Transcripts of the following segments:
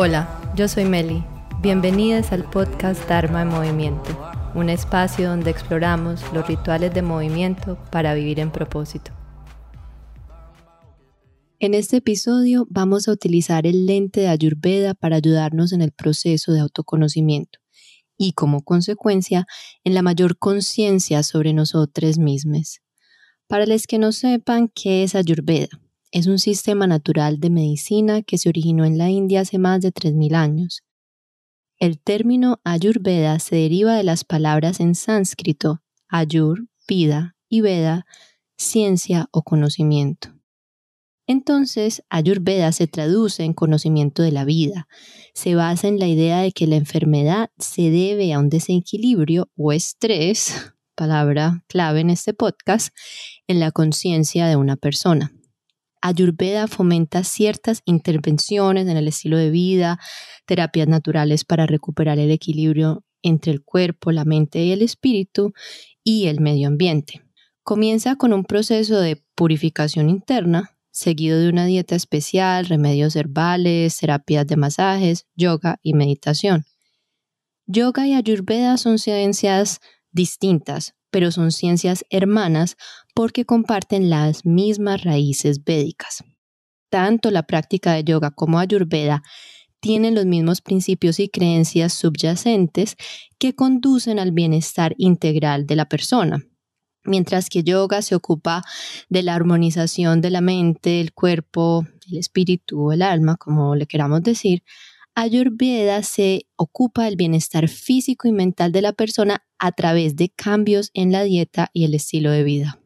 Hola, yo soy Meli. Bienvenidas al podcast Dharma en Movimiento, un espacio donde exploramos los rituales de movimiento para vivir en propósito. En este episodio vamos a utilizar el lente de Ayurveda para ayudarnos en el proceso de autoconocimiento y como consecuencia en la mayor conciencia sobre nosotros mismos. Para los que no sepan qué es Ayurveda, es un sistema natural de medicina que se originó en la India hace más de 3.000 años. El término Ayurveda se deriva de las palabras en sánscrito Ayur, vida y Veda, ciencia o conocimiento. Entonces, Ayurveda se traduce en conocimiento de la vida. Se basa en la idea de que la enfermedad se debe a un desequilibrio o estrés, palabra clave en este podcast, en la conciencia de una persona. Ayurveda fomenta ciertas intervenciones en el estilo de vida, terapias naturales para recuperar el equilibrio entre el cuerpo, la mente y el espíritu y el medio ambiente. Comienza con un proceso de purificación interna, seguido de una dieta especial, remedios herbales, terapias de masajes, yoga y meditación. Yoga y Ayurveda son ciencias distintas, pero son ciencias hermanas porque comparten las mismas raíces védicas. Tanto la práctica de yoga como ayurveda tienen los mismos principios y creencias subyacentes que conducen al bienestar integral de la persona. Mientras que yoga se ocupa de la armonización de la mente, el cuerpo, el espíritu, el alma, como le queramos decir, Ayurveda se ocupa del bienestar físico y mental de la persona a través de cambios en la dieta y el estilo de vida.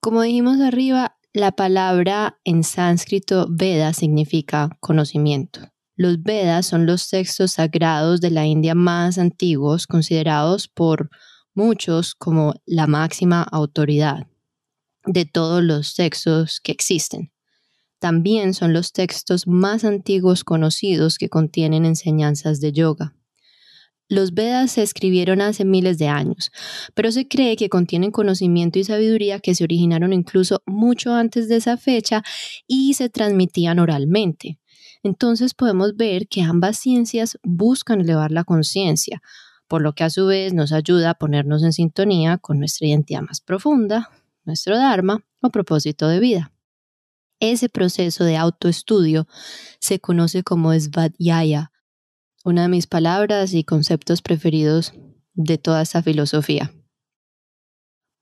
Como dijimos arriba, la palabra en sánscrito Veda significa conocimiento. Los Vedas son los textos sagrados de la India más antiguos, considerados por muchos como la máxima autoridad de todos los textos que existen. También son los textos más antiguos conocidos que contienen enseñanzas de yoga. Los Vedas se escribieron hace miles de años, pero se cree que contienen conocimiento y sabiduría que se originaron incluso mucho antes de esa fecha y se transmitían oralmente. Entonces podemos ver que ambas ciencias buscan elevar la conciencia, por lo que a su vez nos ayuda a ponernos en sintonía con nuestra identidad más profunda, nuestro Dharma o propósito de vida. Ese proceso de autoestudio se conoce como Svadhyaya, una de mis palabras y conceptos preferidos de toda esta filosofía.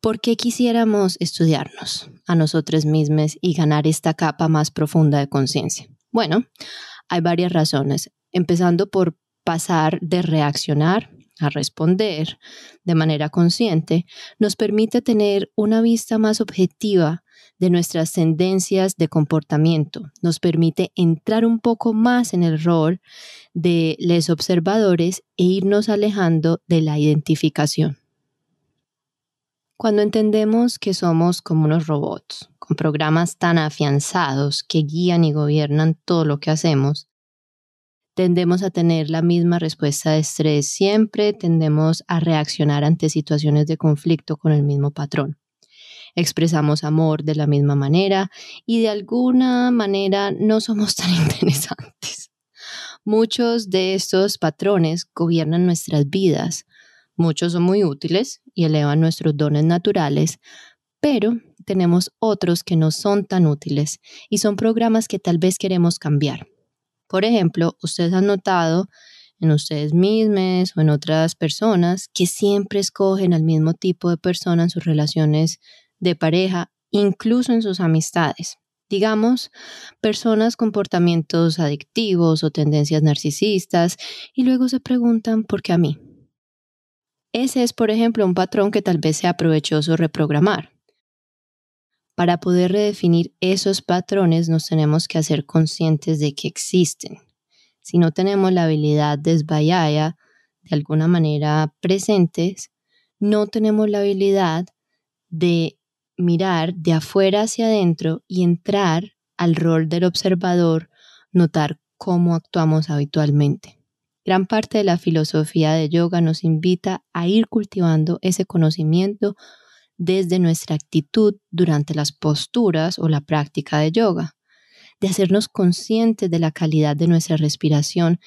¿Por qué quisiéramos estudiarnos a nosotros mismos y ganar esta capa más profunda de conciencia? Bueno, hay varias razones, empezando por pasar de reaccionar a responder de manera consciente, nos permite tener una vista más objetiva de nuestras tendencias de comportamiento. Nos permite entrar un poco más en el rol de los observadores e irnos alejando de la identificación. Cuando entendemos que somos como unos robots, con programas tan afianzados que guían y gobiernan todo lo que hacemos, tendemos a tener la misma respuesta de estrés siempre, tendemos a reaccionar ante situaciones de conflicto con el mismo patrón expresamos amor de la misma manera y de alguna manera no somos tan interesantes. Muchos de estos patrones gobiernan nuestras vidas. Muchos son muy útiles y elevan nuestros dones naturales, pero tenemos otros que no son tan útiles y son programas que tal vez queremos cambiar. Por ejemplo, ustedes han notado en ustedes mismos o en otras personas que siempre escogen al mismo tipo de persona en sus relaciones de pareja, incluso en sus amistades. Digamos, personas con comportamientos adictivos o tendencias narcisistas y luego se preguntan por qué a mí. Ese es, por ejemplo, un patrón que tal vez sea provechoso reprogramar. Para poder redefinir esos patrones nos tenemos que hacer conscientes de que existen. Si no tenemos la habilidad de esbayaya de alguna manera presentes, no tenemos la habilidad de mirar de afuera hacia adentro y entrar al rol del observador, notar cómo actuamos habitualmente. Gran parte de la filosofía de yoga nos invita a ir cultivando ese conocimiento desde nuestra actitud durante las posturas o la práctica de yoga. de hacernos conscientes de la calidad de nuestra respiración,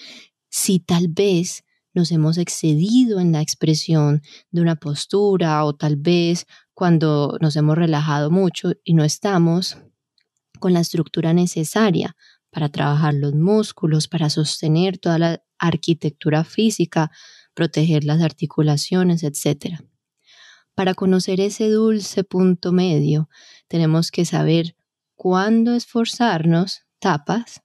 si tal vez nos hemos excedido en la expresión de una postura o tal vez cuando nos hemos relajado mucho y no estamos con la estructura necesaria para trabajar los músculos, para sostener toda la arquitectura física, proteger las articulaciones, etc. Para conocer ese dulce punto medio, tenemos que saber cuándo esforzarnos, tapas,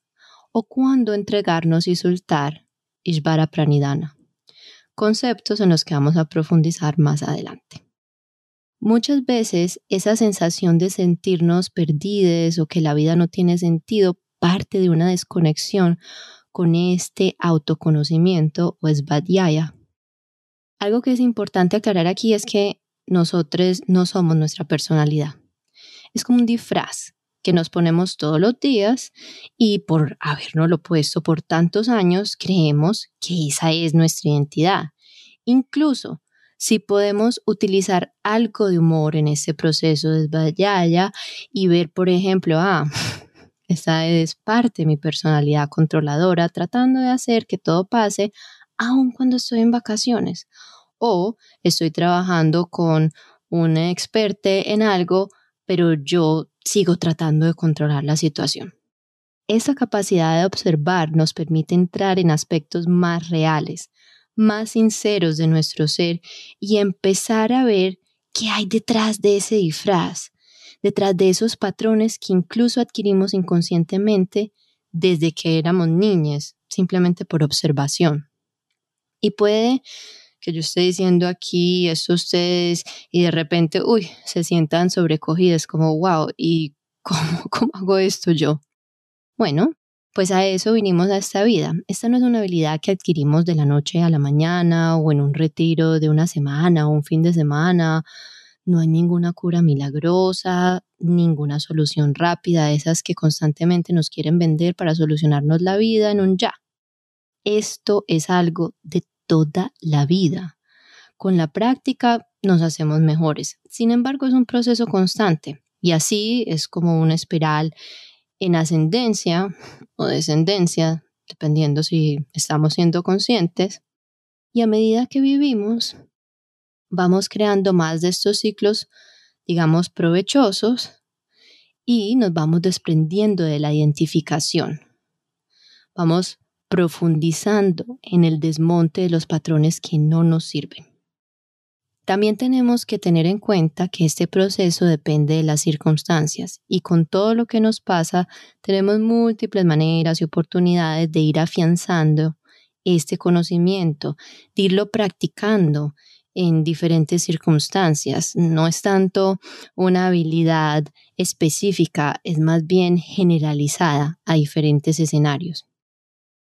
o cuándo entregarnos y soltar, Ishvara Pranidhana. Conceptos en los que vamos a profundizar más adelante. Muchas veces esa sensación de sentirnos perdidos o que la vida no tiene sentido parte de una desconexión con este autoconocimiento o svadhyaya. Algo que es importante aclarar aquí es que nosotros no somos nuestra personalidad. Es como un disfraz que nos ponemos todos los días y por habernoslo puesto por tantos años creemos que esa es nuestra identidad. Incluso si podemos utilizar algo de humor en este proceso de svadhyaya y ver, por ejemplo, ah, esa es parte de mi personalidad controladora, tratando de hacer que todo pase aun cuando estoy en vacaciones. O estoy trabajando con un experto en algo, pero yo sigo tratando de controlar la situación. Esa capacidad de observar nos permite entrar en aspectos más reales, más sinceros de nuestro ser y empezar a ver qué hay detrás de ese disfraz, detrás de esos patrones que incluso adquirimos inconscientemente desde que éramos niñas, simplemente por observación. Y puede que yo esté diciendo aquí esto ustedes y de repente, uy, se sientan sobrecogidas como, wow, ¿y cómo, cómo hago esto yo? Bueno, pues a eso vinimos a esta vida. Esta no es una habilidad que adquirimos de la noche a la mañana o en un retiro de una semana o un fin de semana no hay ninguna cura milagrosa, ninguna solución rápida, esas que constantemente nos quieren vender para solucionarnos la vida en un ya. Esto es algo de toda la vida. Con la práctica nos hacemos mejores. Sin embargo, es un proceso constante y así es como una espiral en ascendencia o descendencia, dependiendo si estamos siendo conscientes. Y a medida que vivimos, vamos creando más de estos ciclos, digamos, provechosos y nos vamos desprendiendo de la identificación. Vamos profundizando en el desmonte de los patrones que no nos sirven. También tenemos que tener en cuenta que este proceso depende de las circunstancias y con todo lo que nos pasa tenemos múltiples maneras y oportunidades de ir afianzando este conocimiento, de irlo practicando en diferentes circunstancias. No es tanto una habilidad específica, es más bien generalizada a diferentes escenarios.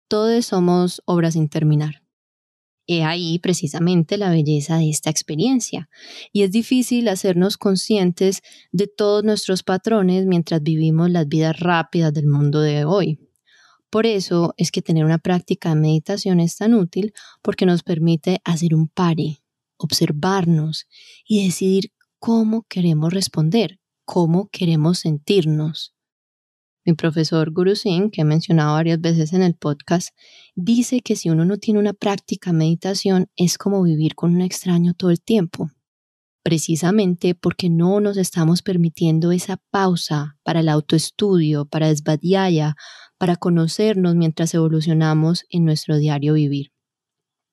Todos somos obras sin terminar. He ahí precisamente la belleza de esta experiencia. Y es difícil hacernos conscientes de todos nuestros patrones mientras vivimos las vidas rápidas del mundo de hoy. Por eso es que tener una práctica de meditación es tan útil porque nos permite hacer un pari, observarnos y decidir cómo queremos responder, cómo queremos sentirnos. Mi profesor Guru Singh, que he mencionado varias veces en el podcast, dice que si uno no tiene una práctica meditación es como vivir con un extraño todo el tiempo, precisamente porque no nos estamos permitiendo esa pausa para el autoestudio, para desvadiaya, para conocernos mientras evolucionamos en nuestro diario vivir.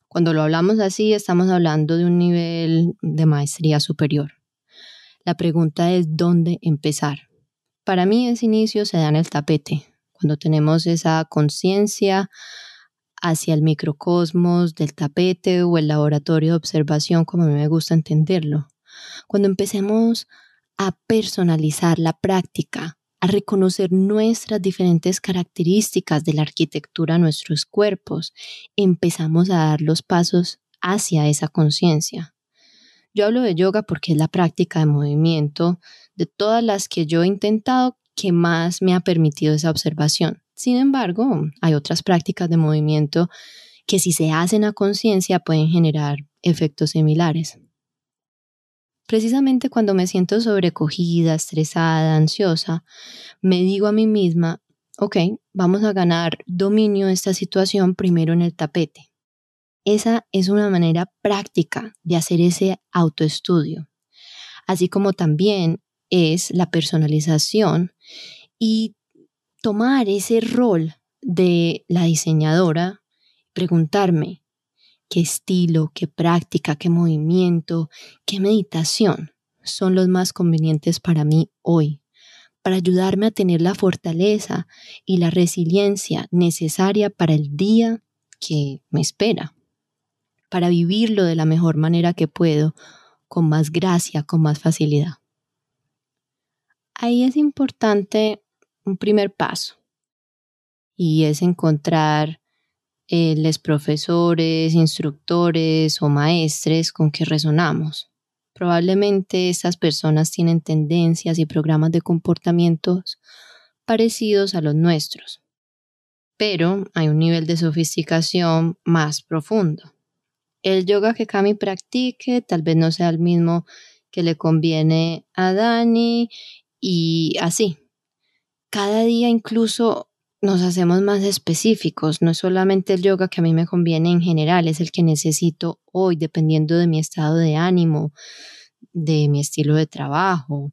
Cuando lo hablamos así, estamos hablando de un nivel de maestría superior. La pregunta es dónde empezar. Para mí ese inicio se da en el tapete, cuando tenemos esa conciencia hacia el microcosmos del tapete o el laboratorio de observación, como a mí me gusta entenderlo. Cuando empecemos a personalizar la práctica, a reconocer nuestras diferentes características de la arquitectura nuestros cuerpos, empezamos a dar los pasos hacia esa conciencia. Yo hablo de yoga porque es la práctica de movimiento de todas las que yo he intentado que más me ha permitido esa observación. Sin embargo, hay otras prácticas de movimiento que si se hacen a conciencia pueden generar efectos similares. Precisamente cuando me siento sobrecogida, estresada, ansiosa, me digo a mí misma, ok, vamos a ganar dominio de esta situación primero en el tapete. Esa es una manera práctica de hacer ese autoestudio, así como también es la personalización y tomar ese rol de la diseñadora, preguntarme qué estilo, qué práctica, qué movimiento, qué meditación son los más convenientes para mí hoy, para ayudarme a tener la fortaleza y la resiliencia necesaria para el día que me espera para vivirlo de la mejor manera que puedo, con más gracia, con más facilidad. Ahí es importante un primer paso y es encontrar eh, los profesores, instructores o maestres con que resonamos. Probablemente estas personas tienen tendencias y programas de comportamientos parecidos a los nuestros, pero hay un nivel de sofisticación más profundo el yoga que Cami practique tal vez no sea el mismo que le conviene a Dani y así. Cada día incluso nos hacemos más específicos, no es solamente el yoga que a mí me conviene en general, es el que necesito hoy dependiendo de mi estado de ánimo, de mi estilo de trabajo.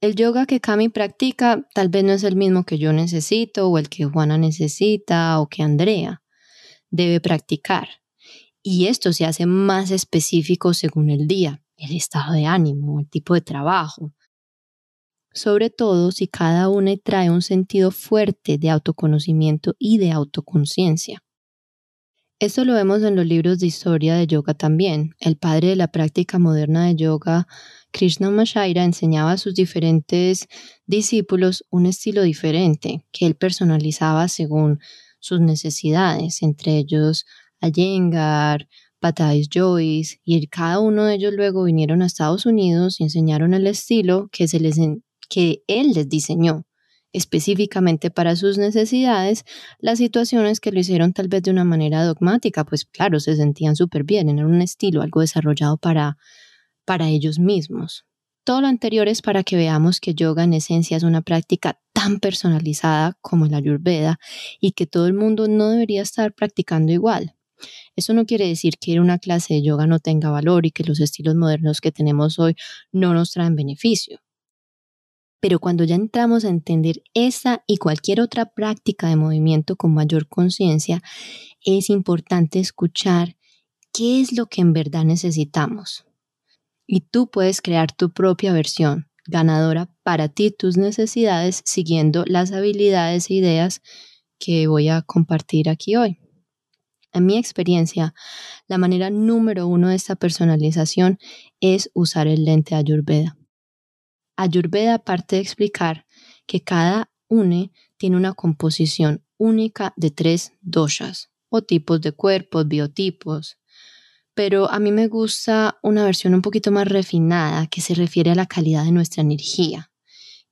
El yoga que Cami practica tal vez no es el mismo que yo necesito o el que Juana necesita o que Andrea debe practicar. Y esto se hace más específico según el día, el estado de ánimo, el tipo de trabajo. Sobre todo si cada una trae un sentido fuerte de autoconocimiento y de autoconciencia. Esto lo vemos en los libros de historia de yoga también. El padre de la práctica moderna de yoga, Krishna Mashaira, enseñaba a sus diferentes discípulos un estilo diferente que él personalizaba según sus necesidades, entre ellos Iyengar, Patais Joyce, y cada uno de ellos luego vinieron a Estados Unidos y enseñaron el estilo que, se les, que él les diseñó específicamente para sus necesidades, las situaciones que lo hicieron tal vez de una manera dogmática, pues claro, se sentían súper bien, era un estilo, algo desarrollado para, para ellos mismos. Todo lo anterior es para que veamos que yoga en esencia es una práctica tan personalizada como la ayurveda y que todo el mundo no debería estar practicando igual. Eso no quiere decir que una clase de yoga no tenga valor y que los estilos modernos que tenemos hoy no nos traen beneficio. Pero cuando ya entramos a entender esa y cualquier otra práctica de movimiento con mayor conciencia, es importante escuchar qué es lo que en verdad necesitamos. Y tú puedes crear tu propia versión ganadora para ti, tus necesidades, siguiendo las habilidades e ideas que voy a compartir aquí hoy. En mi experiencia, la manera número uno de esta personalización es usar el lente Ayurveda. Ayurveda parte de explicar que cada une tiene una composición única de tres doshas o tipos de cuerpos, biotipos. Pero a mí me gusta una versión un poquito más refinada que se refiere a la calidad de nuestra energía,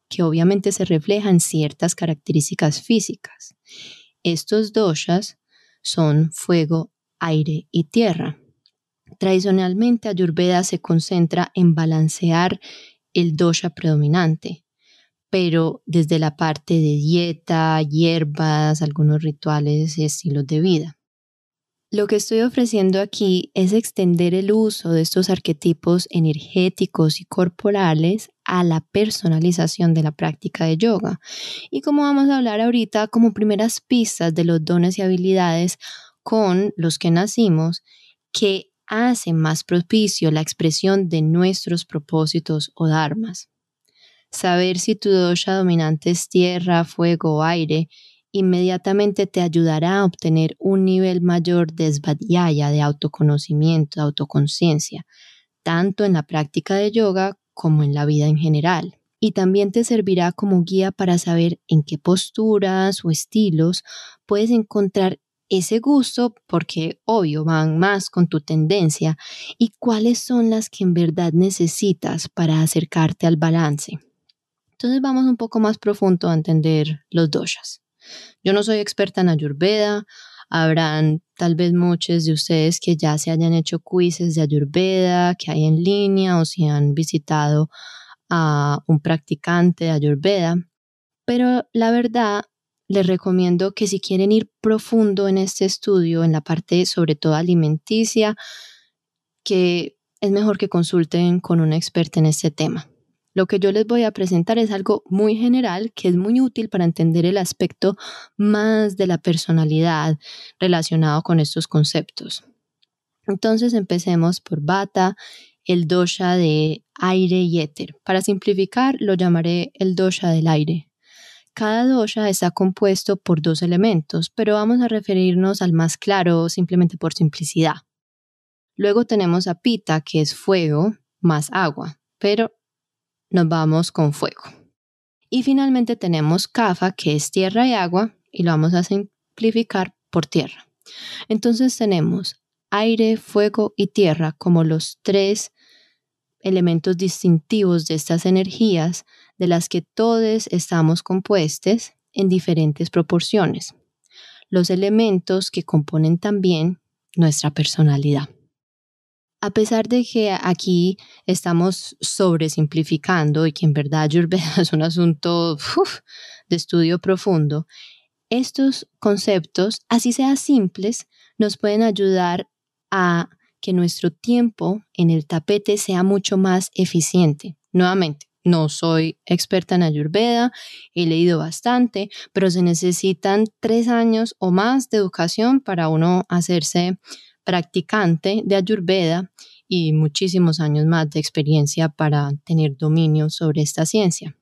que obviamente se refleja en ciertas características físicas. Estos doshas son fuego, aire y tierra. Tradicionalmente Ayurveda se concentra en balancear el dosha predominante, pero desde la parte de dieta, hierbas, algunos rituales y estilos de vida. Lo que estoy ofreciendo aquí es extender el uso de estos arquetipos energéticos y corporales a la personalización de la práctica de yoga. Y como vamos a hablar ahorita, como primeras pistas de los dones y habilidades con los que nacimos, que hacen más propicio la expresión de nuestros propósitos o dharmas. Saber si tu dosha dominante es tierra, fuego o aire inmediatamente te ayudará a obtener un nivel mayor de svadhyaya, de autoconocimiento, de autoconciencia, tanto en la práctica de yoga como en la vida en general. Y también te servirá como guía para saber en qué posturas o estilos puedes encontrar ese gusto, porque obvio van más con tu tendencia, y cuáles son las que en verdad necesitas para acercarte al balance. Entonces vamos un poco más profundo a entender los doshas. Yo no soy experta en Ayurveda, habrán tal vez muchos de ustedes que ya se hayan hecho quizzes de Ayurveda, que hay en línea o si han visitado a un practicante de Ayurveda. Pero la verdad, les recomiendo que si quieren ir profundo en este estudio, en la parte sobre todo alimenticia, que es mejor que consulten con un experto en este tema. Lo que yo les voy a presentar es algo muy general que es muy útil para entender el aspecto más de la personalidad relacionado con estos conceptos. Entonces empecemos por Bata, el dosha de aire y éter. Para simplificar, lo llamaré el dosha del aire. Cada dosha está compuesto por dos elementos, pero vamos a referirnos al más claro simplemente por simplicidad. Luego tenemos a Pita, que es fuego más agua, pero nos vamos con fuego. Y finalmente tenemos Kafa, que es tierra y agua, y lo vamos a simplificar por tierra. Entonces tenemos aire, fuego y tierra como los tres elementos distintivos de estas energías de las que todos estamos compuestos en diferentes proporciones. Los elementos que componen también nuestra personalidad. A pesar de que aquí estamos sobresimplificando y que en verdad Ayurveda es un asunto de estudio profundo, estos conceptos, así sean simples, nos pueden ayudar a que nuestro tiempo en el tapete sea mucho más eficiente. Nuevamente, no soy experta en Ayurveda, he leído bastante, pero se necesitan tres años o más de educación para uno hacerse practicante de Ayurveda y muchísimos años más de experiencia para tener dominio sobre esta ciencia.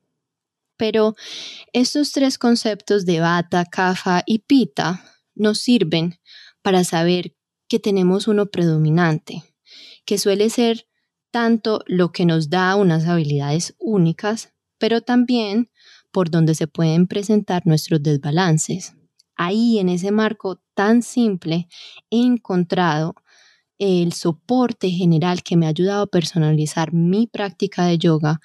Pero estos tres conceptos de Vata, Kapha y Pita nos sirven para saber que tenemos uno predominante, que suele ser tanto lo que nos da unas habilidades únicas, pero también por donde se pueden presentar nuestros desbalances ahí en ese marco tan simple he encontrado el soporte general que me ha ayudado a personalizar mi práctica de yoga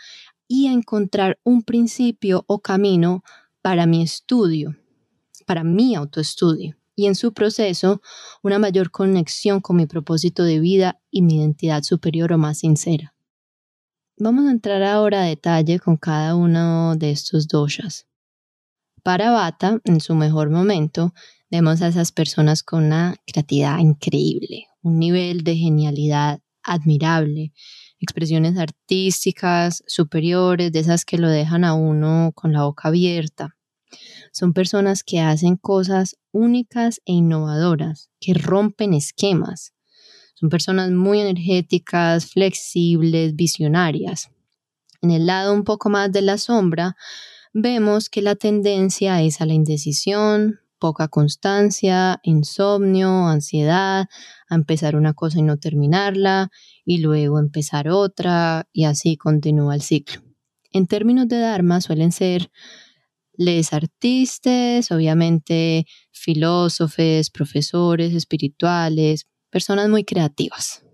y a encontrar un principio o camino para mi estudio, para mi autoestudio y en su proceso una mayor conexión con mi propósito de vida y mi identidad superior o más sincera. Vamos a entrar ahora a detalle con cada uno de estos doshas. Para Bata, en su mejor momento, vemos a esas personas con una creatividad increíble, un nivel de genialidad admirable, expresiones artísticas superiores, de esas que lo dejan a uno con la boca abierta. Son personas que hacen cosas únicas e innovadoras, que rompen esquemas. Son personas muy energéticas, flexibles, visionarias. En el lado un poco más de la sombra, vemos que la tendencia es a la indecisión, poca constancia, insomnio, ansiedad, a empezar una cosa y no terminarla, y luego empezar otra, y así continúa el ciclo. En términos de Dharma suelen ser les artistas, obviamente filósofes, profesores espirituales, personas muy creativas.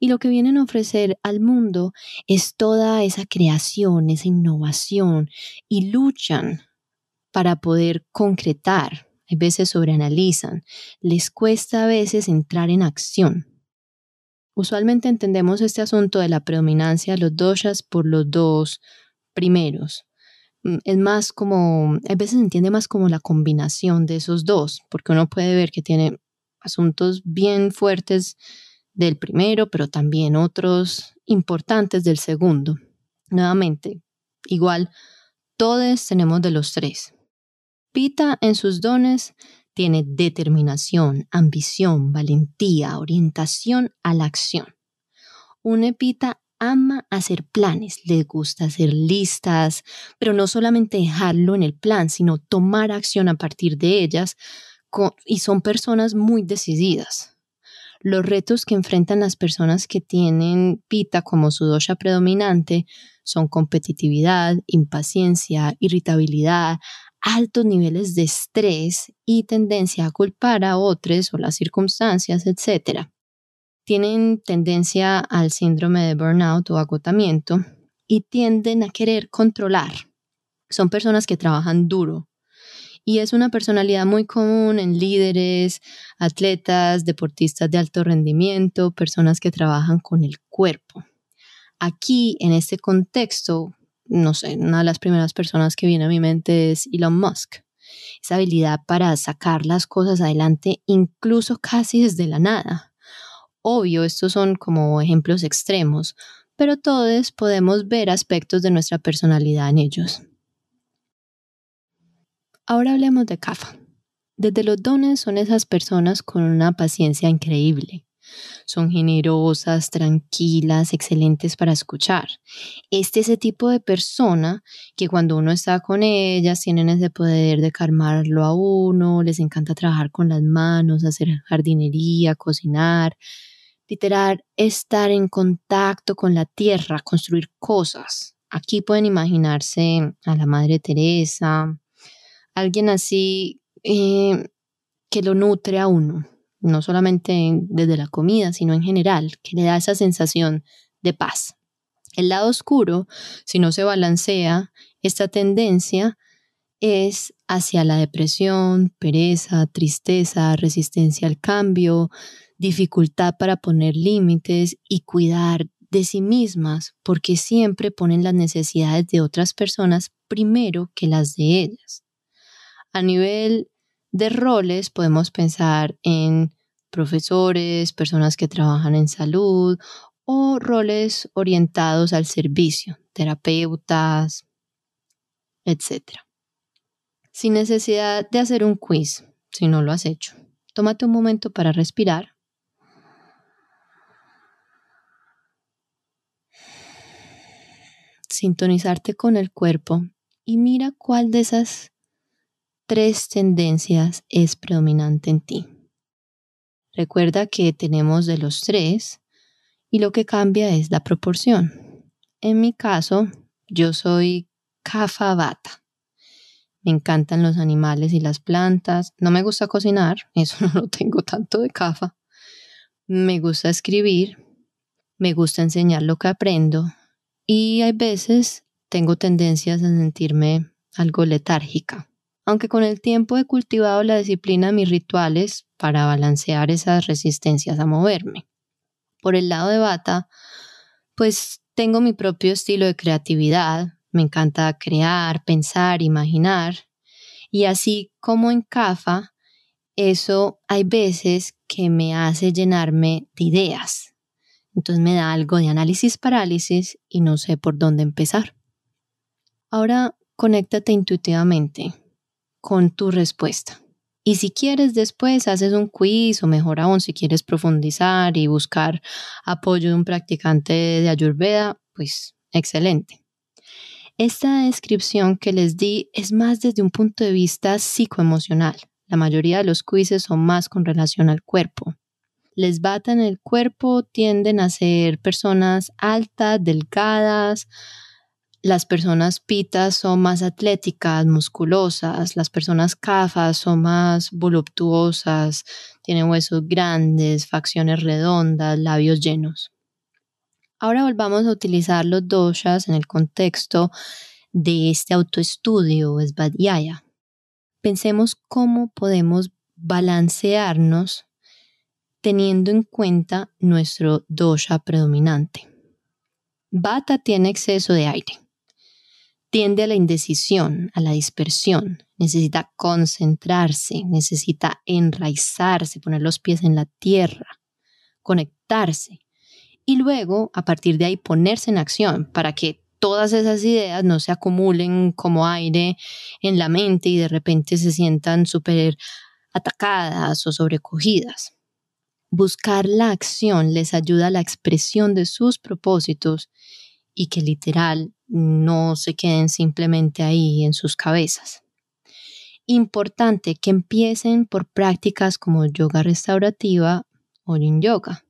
Y lo que vienen a ofrecer al mundo es toda esa creación, esa innovación y luchan para poder concretar. A veces sobreanalizan, les cuesta a veces entrar en acción. Usualmente entendemos este asunto de la predominancia de los doshas por los dos primeros. Mm, es más como, a veces se entiende más como la combinación de esos dos, porque uno puede ver que tiene asuntos bien fuertes del primero, pero también otros importantes del segundo. Nuevamente, igual, todos tenemos de los tres. Pita en sus dones tiene determinación, ambición, valentía, orientación a la acción. Un epita ama hacer planes, le gusta hacer listas, pero no solamente dejarlo en el plan, sino tomar acción a partir de ellas, y son personas muy decididas. Los retos que enfrentan las personas que tienen pita como su dosha predominante son competitividad, impaciencia, irritabilidad, altos niveles de estrés y tendencia a culpar a otros o las circunstancias, etc. Tienen tendencia al síndrome de burnout o agotamiento y tienden a querer controlar. Son personas que trabajan duro, y es una personalidad muy común en líderes, atletas, deportistas de alto rendimiento, personas que trabajan con el cuerpo. Aquí, en este contexto, no sé, una de las primeras personas que viene a mi mente es Elon Musk. Esa habilidad para sacar las cosas adelante incluso casi desde la nada. Obvio, estos son como ejemplos extremos, pero todos podemos ver aspectos de nuestra personalidad en ellos. Ahora hablemos de Kafa. Desde los dones son esas personas con una paciencia increíble, son generosas, tranquilas, excelentes para escuchar. Este es ese tipo de persona que cuando uno está con ellas tienen ese poder de calmarlo a uno, les encanta trabajar con las manos, hacer jardinería, cocinar, literal, estar en contacto con la tierra, construir cosas. Aquí pueden imaginarse a la Madre Teresa, alguien así eh, que lo nutre a uno, no solamente desde la comida, sino en general, que le da esa sensación de paz. El lado oscuro, si no se balancea, esta tendencia es hacia la depresión, pereza, tristeza, resistencia al cambio, dificultad para poner límites y cuidar de sí mismas, porque siempre ponen las necesidades de otras personas primero que las de ellas. A nivel de roles podemos pensar en profesores, personas que trabajan en salud o roles orientados al servicio, terapeutas, etc. Sin necesidad de hacer un quiz, si no lo has hecho, tómate un momento para respirar. Sintonizarte con el cuerpo y mira cuál de esas tres tendencias es predominante en ti. Recuerda que tenemos de los tres y lo que cambia es la proporción. En mi caso, yo soy kafa bata. Me encantan los animales y las plantas. No me gusta cocinar, eso no lo tengo tanto de kafa. Me gusta escribir, me gusta enseñar lo que aprendo y hay veces tengo tendencias a sentirme algo letárgica aunque con el tiempo he cultivado la disciplina de mis rituales para balancear esas resistencias a moverme. Por el lado de bata, pues tengo mi propio estilo de creatividad, me encanta crear, pensar, imaginar, y así como en CAFA, eso hay veces que me hace llenarme de ideas. Entonces me da algo de análisis parálisis y no sé por dónde empezar. Ahora conéctate intuitivamente con tu respuesta. Y si quieres después haces un quiz o mejor aún si quieres profundizar y buscar apoyo de un practicante de Ayurveda, pues excelente. Esta descripción que les di es más desde un punto de vista psicoemocional. La mayoría de los quizzes son más con relación al cuerpo. Les batan el cuerpo tienden a ser personas altas, delgadas, las personas pitas son más atléticas, musculosas, las personas cafas son más voluptuosas, tienen huesos grandes, facciones redondas, labios llenos. Ahora volvamos a utilizar los doshas en el contexto de este autoestudio, Svadhyaya. Pensemos cómo podemos balancearnos teniendo en cuenta nuestro dosha predominante. Bata tiene exceso de aire tiende a la indecisión, a la dispersión, necesita concentrarse, necesita enraizarse, poner los pies en la tierra, conectarse y luego a partir de ahí ponerse en acción para que todas esas ideas no se acumulen como aire en la mente y de repente se sientan súper atacadas o sobrecogidas. Buscar la acción les ayuda a la expresión de sus propósitos y que literal no se queden simplemente ahí en sus cabezas. Importante que empiecen por prácticas como yoga restaurativa o yin yoga.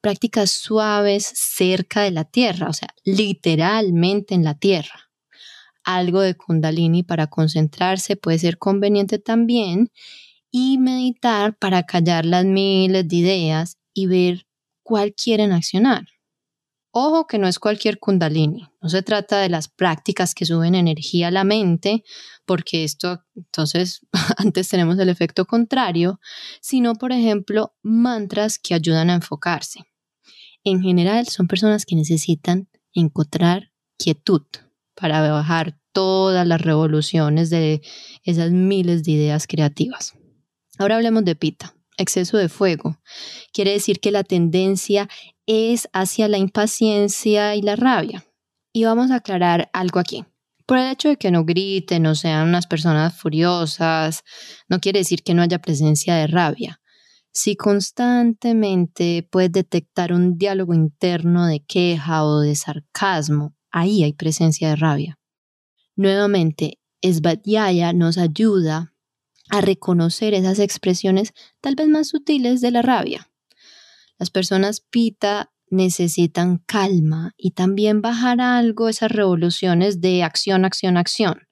Prácticas suaves cerca de la tierra, o sea, literalmente en la tierra. Algo de kundalini para concentrarse puede ser conveniente también y meditar para callar las miles de ideas y ver cuál quieren accionar. Ojo que no es cualquier kundalini, no se trata de las prácticas que suben energía a la mente, porque esto entonces antes tenemos el efecto contrario, sino por ejemplo mantras que ayudan a enfocarse. En general son personas que necesitan encontrar quietud, para bajar todas las revoluciones de esas miles de ideas creativas. Ahora hablemos de pita, exceso de fuego. Quiere decir que la tendencia es hacia la impaciencia y la rabia. Y vamos a aclarar algo aquí. Por el hecho de que no griten o sean unas personas furiosas, no quiere decir que no haya presencia de rabia. Si constantemente puedes detectar un diálogo interno de queja o de sarcasmo, ahí hay presencia de rabia. Nuevamente, Svadhyaya nos ayuda a reconocer esas expresiones tal vez más sutiles de la rabia. Las personas pita necesitan calma y también bajar algo esas revoluciones de acción, acción, acción.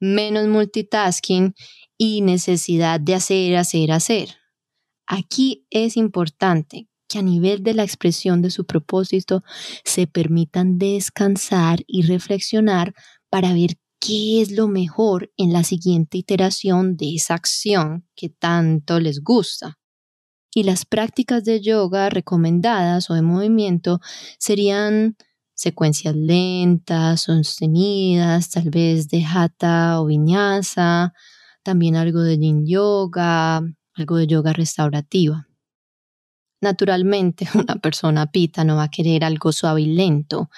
Menos multitasking y necesidad de hacer, hacer, hacer. Aquí es importante que a nivel de la expresión de su propósito se permitan descansar y reflexionar para ver qué es lo mejor en la siguiente iteración de esa acción que tanto les gusta. Y las prácticas de yoga recomendadas o de movimiento serían secuencias lentas, sostenidas, tal vez de hatha o vinyasa, también algo de yin yoga, algo de yoga restaurativa. Naturalmente, una persona pita no va a querer algo suave y lento,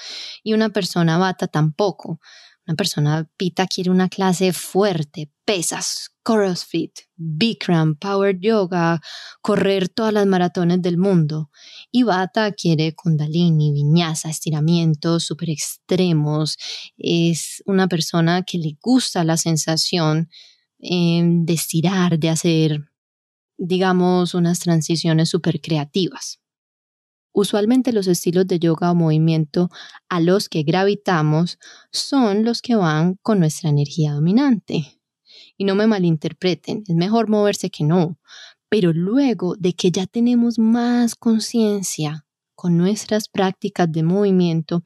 y una persona bata tampoco. Una persona pita quiere una clase fuerte, pesas, crossfit, Bikram, power yoga, correr todas las maratones del mundo. Y bata quiere kundalini, viñasa, estiramientos super extremos. Es una persona que le gusta la sensación eh, de estirar, de hacer, digamos, unas transiciones súper creativas. Usualmente los estilos de yoga o movimiento a los que gravitamos son los que van con nuestra energía dominante. Y no me malinterpreten, es mejor moverse que no. Pero luego de que ya tenemos más conciencia con nuestras prácticas de movimiento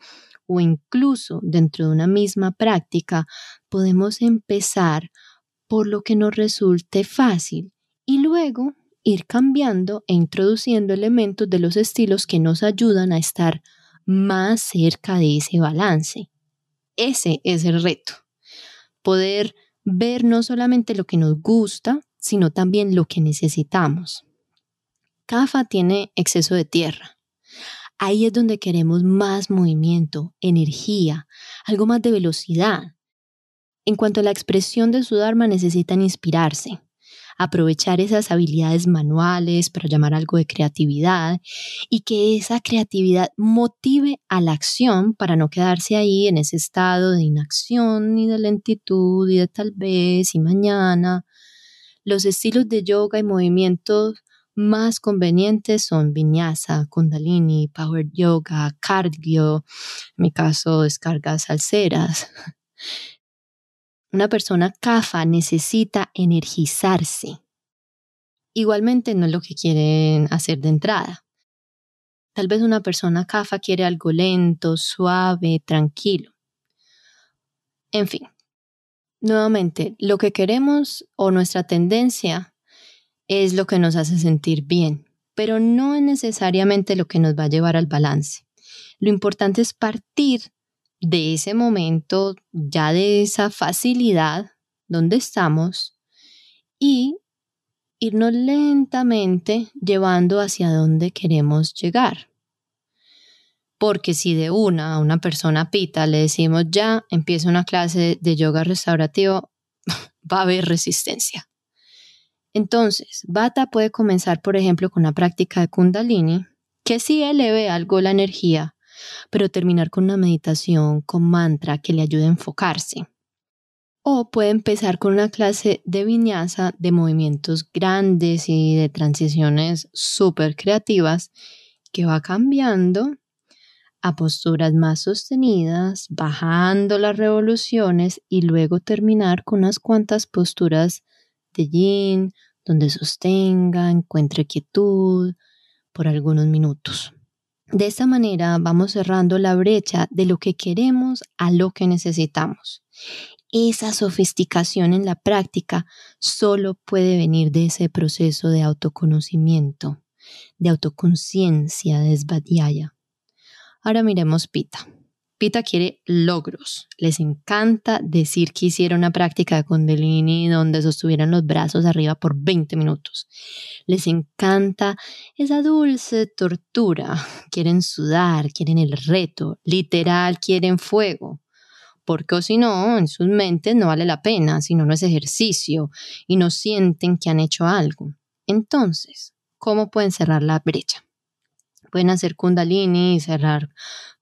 o incluso dentro de una misma práctica, podemos empezar por lo que nos resulte fácil y luego ir cambiando e introduciendo elementos de los estilos que nos ayudan a estar más cerca de ese balance. Ese es el reto. Poder ver no solamente lo que nos gusta, sino también lo que necesitamos. CAFA tiene exceso de tierra. Ahí es donde queremos más movimiento, energía, algo más de velocidad. En cuanto a la expresión de su Dharma, necesitan inspirarse, aprovechar esas habilidades manuales para llamar algo de creatividad y que esa creatividad motive a la acción para no quedarse ahí en ese estado de inacción y de lentitud y de tal vez y mañana. Los estilos de yoga y movimientos más convenientes son vinyasa, kundalini, power yoga, cardio, en mi caso descargas salseras. Una persona CAFA necesita energizarse. Igualmente no es lo que quieren hacer de entrada. Tal vez una persona CAFA quiere algo lento, suave, tranquilo. En fin, nuevamente, lo que queremos o nuestra tendencia es lo que nos hace sentir bien, pero no es necesariamente lo que nos va a llevar al balance. Lo importante es partir de ese momento, ya de esa facilidad donde estamos y irnos lentamente llevando hacia donde queremos llegar. Porque si de una a una persona pita le decimos ya empieza una clase de yoga restaurativo, va a haber resistencia. Entonces, Bata puede comenzar, por ejemplo, con una práctica de Kundalini, que sí eleve algo la energía, pero terminar con una meditación con mantra que le ayude a enfocarse. O puede empezar con una clase de viñasa de movimientos grandes y de transiciones súper creativas que va cambiando a posturas más sostenidas, bajando las revoluciones y luego terminar con unas cuantas posturas de yin, donde sostenga, encuentre quietud por algunos minutos. De esta manera vamos cerrando la brecha de lo que queremos a lo que necesitamos. Esa sofisticación en la práctica solo puede venir de ese proceso de autoconocimiento, de autoconciencia de Svadhyaya. Ahora miremos Pita. Pita quiere logros. Les encanta decir que hicieron una práctica de Kundalini donde sostuvieran los brazos arriba por 20 minutos. Les encanta esa dulce tortura. Quieren sudar, quieren el reto. Literal, quieren fuego. Porque si no, en sus mentes no vale la pena, si no, no es ejercicio y no sienten que han hecho algo. Entonces, ¿cómo pueden cerrar la brecha? Pueden hacer kundalini y cerrar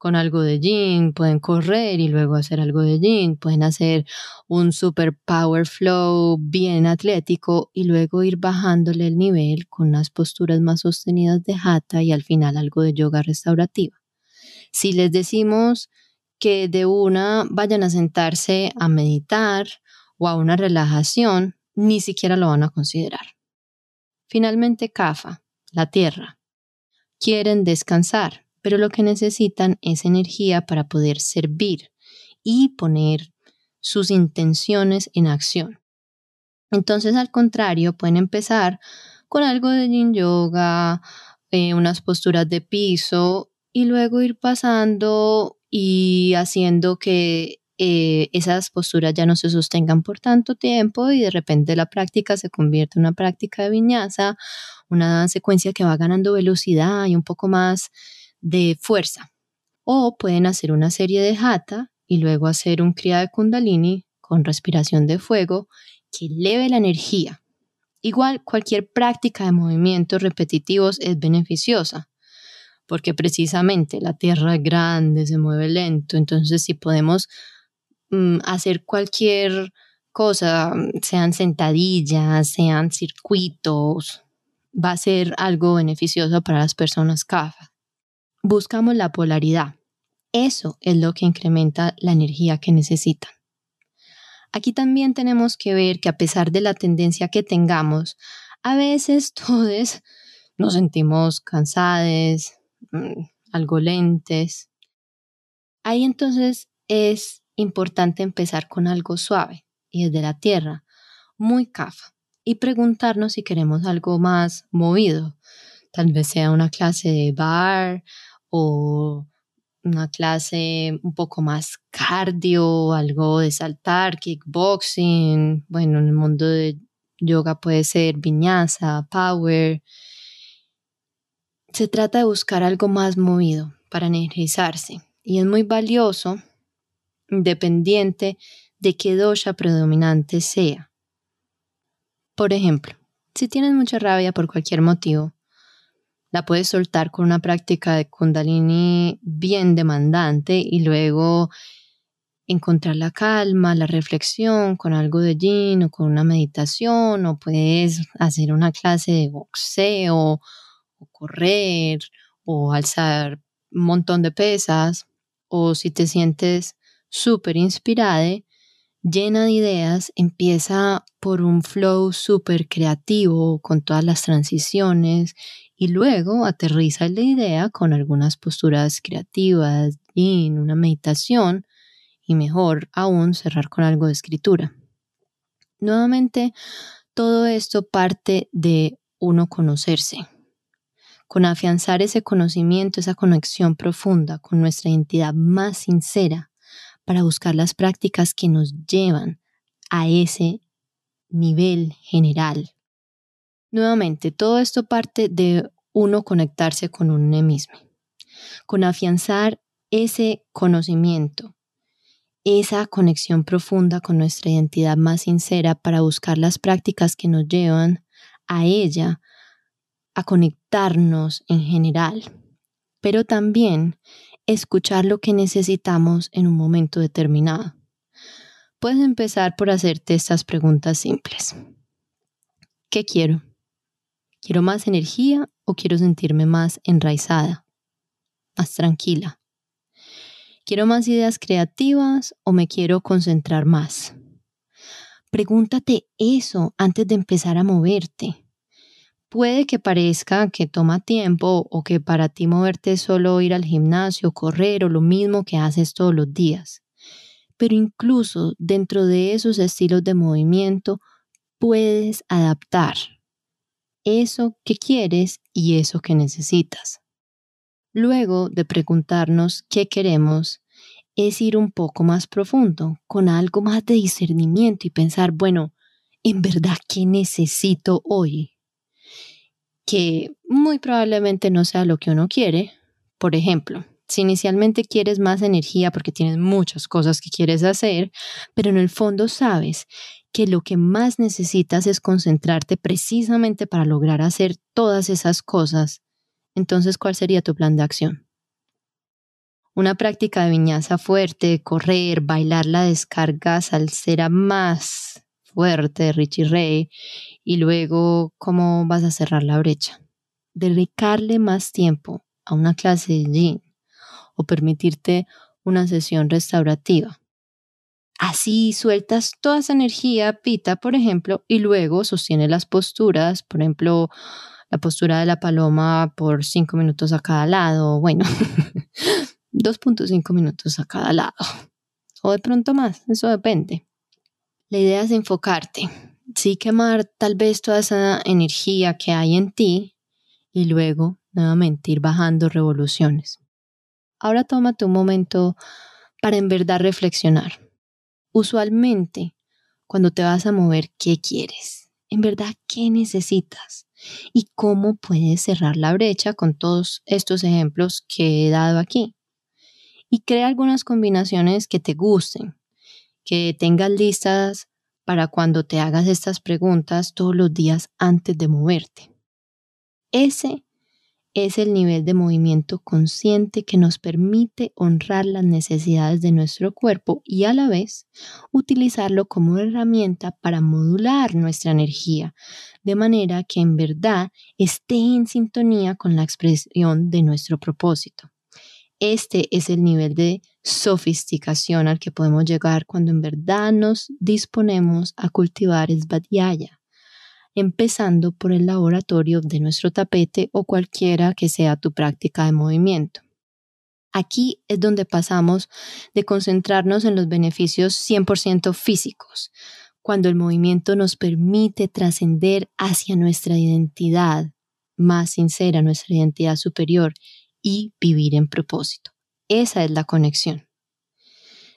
con algo de yin, pueden correr y luego hacer algo de yin, pueden hacer un super power flow bien atlético y luego ir bajándole el nivel con unas posturas más sostenidas de hatha y al final algo de yoga restaurativa. Si les decimos que de una vayan a sentarse a meditar o a una relajación, ni siquiera lo van a considerar. Finalmente, Kafa, la tierra quieren descansar, pero lo que necesitan es energía para poder servir y poner sus intenciones en acción. Entonces, al contrario, pueden empezar con algo de yin yoga, eh, unas posturas de piso y luego ir pasando y haciendo que eh, esas posturas ya no se sostengan por tanto tiempo y de repente la práctica se convierte en una práctica de viñaza una secuencia que va ganando velocidad y un poco más de fuerza. O pueden hacer una serie de hatha y luego hacer un kriya de kundalini con respiración de fuego que eleve la energía. Igual cualquier práctica de movimientos repetitivos es beneficiosa, porque precisamente la tierra es grande, se mueve lento, entonces si podemos mm, hacer cualquier cosa, sean sentadillas, sean circuitos, va a ser algo beneficioso para las personas CAFA. Buscamos la polaridad. Eso es lo que incrementa la energía que necesitan. Aquí también tenemos que ver que a pesar de la tendencia que tengamos, a veces todos nos sentimos cansados, mm, algo lentes. Ahí entonces es importante empezar con algo suave y desde la tierra, muy CAFA y preguntarnos si queremos algo más movido. Tal vez sea una clase de bar o una clase un poco más cardio, algo de saltar, kickboxing. Bueno, en el mundo de yoga puede ser viñasa, power. Se trata de buscar algo más movido para energizarse y es muy valioso independiente de qué dosha predominante sea. Por ejemplo, si tienes mucha rabia por cualquier motivo, la puedes soltar con una práctica de kundalini bien demandante y luego encontrar la calma, la reflexión con algo de yin o con una meditación o puedes hacer una clase de boxeo o correr o alzar un montón de pesas o si te sientes súper inspirada, llena de ideas, empieza por un flow súper creativo con todas las transiciones y luego aterriza la idea con algunas posturas creativas en una meditación y mejor aún cerrar con algo de escritura. Nuevamente, todo esto parte de uno conocerse, con afianzar ese conocimiento, esa conexión profunda con nuestra identidad más sincera para buscar las prácticas que nos llevan a ese nivel general. Nuevamente, todo esto parte de uno conectarse con uno mismo, con afianzar ese conocimiento, esa conexión profunda con nuestra identidad más sincera para buscar las prácticas que nos llevan a ella, a conectarnos en general, pero también escuchar lo que necesitamos en un momento determinado. Puedes empezar por hacerte estas preguntas simples. ¿Qué quiero? ¿Quiero más energía o quiero sentirme más enraizada, más tranquila? ¿Quiero más ideas creativas o me quiero concentrar más? Pregúntate eso antes de empezar a moverte. Puede que parezca que toma tiempo o que para ti moverte es solo ir al gimnasio, correr o lo mismo que haces todos los días. Pero incluso dentro de esos estilos de movimiento puedes adaptar eso que quieres y eso que necesitas. Luego de preguntarnos qué queremos, es ir un poco más profundo, con algo más de discernimiento y pensar, bueno, ¿en verdad qué necesito hoy? Que muy probablemente no sea lo que uno quiere. Por ejemplo, si inicialmente quieres más energía porque tienes muchas cosas que quieres hacer, pero en el fondo sabes que lo que más necesitas es concentrarte precisamente para lograr hacer todas esas cosas, entonces ¿cuál sería tu plan de acción? Una práctica de viñaza fuerte, correr, bailar la descarga salsera más fuerte de Richie Ray y luego cómo vas a cerrar la brecha. Dedicarle más tiempo a una clase de gym o permitirte una sesión restaurativa. Así sueltas toda esa energía pita, por ejemplo, y luego sostiene las posturas, por ejemplo, la postura de la paloma por cinco minutos a cada lado, bueno, 2.5 minutos a cada lado. O de pronto más, eso depende. La idea es enfocarte, sí quemar tal vez toda esa energía que hay en ti y luego nuevamente ir bajando revoluciones. Ahora tómate un momento para en verdad reflexionar. Usualmente, cuando te vas a mover, ¿qué quieres? En verdad, ¿qué necesitas? ¿Y cómo puedes cerrar la brecha con todos estos ejemplos que he dado aquí? y crea algunas combinaciones que te gusten, que tengas listas para cuando te hagas estas preguntas todos los días antes de moverte. Ese es el nivel de movimiento consciente que nos permite honrar las necesidades de nuestro cuerpo y a la vez utilizarlo como herramienta para modular nuestra energía, de manera que en verdad esté en sintonía con la expresión de nuestro propósito. Este es el nivel de sofisticación al que podemos llegar cuando en verdad nos disponemos a cultivar Svadhyaya, empezando por el laboratorio de nuestro tapete o cualquiera que sea tu práctica de movimiento. Aquí es donde pasamos de concentrarnos en los beneficios 100% físicos, cuando el movimiento nos permite trascender hacia nuestra identidad más sincera, nuestra identidad superior, y vivir en propósito. Esa es la conexión.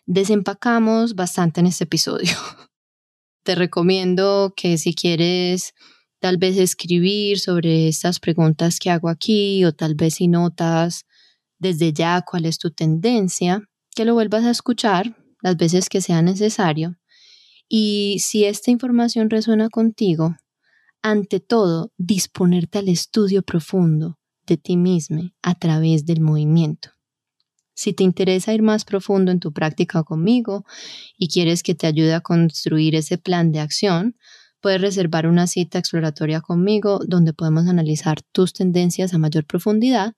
Desempacamos bastante en este episodio. Te recomiendo que si quieres tal vez escribir sobre estas preguntas que hago aquí o tal vez si notas desde ya cuál es tu tendencia, que lo vuelvas a escuchar las veces que sea necesario. Y si esta información resuena contigo, ante todo, disponerte al estudio profundo de ti mismo a través del movimiento. Si te interesa ir más profundo en tu práctica conmigo y quieres que te ayude a construir ese plan de acción, puedes reservar una cita exploratoria conmigo donde podemos analizar tus tendencias a mayor profundidad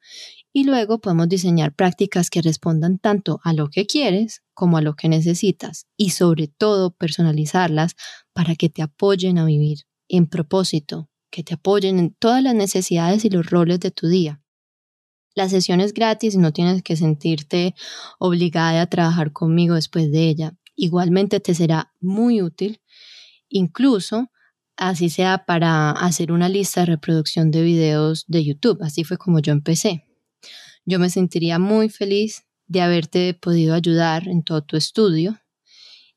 y luego podemos diseñar prácticas que respondan tanto a lo que quieres como a lo que necesitas y sobre todo personalizarlas para que te apoyen a vivir en propósito que te apoyen en todas las necesidades y los roles de tu día. La sesión es gratis y no tienes que sentirte obligada a trabajar conmigo después de ella. Igualmente te será muy útil, incluso así sea para hacer una lista de reproducción de videos de YouTube. Así fue como yo empecé. Yo me sentiría muy feliz de haberte podido ayudar en todo tu estudio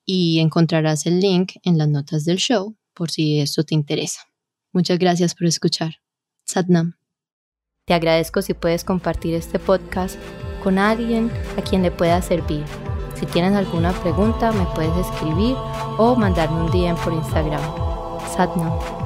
y encontrarás el link en las notas del show por si esto te interesa. Muchas gracias por escuchar. Satnam. Te agradezco si puedes compartir este podcast con alguien a quien le pueda servir. Si tienes alguna pregunta, me puedes escribir o mandarme un DM por Instagram. Satnam.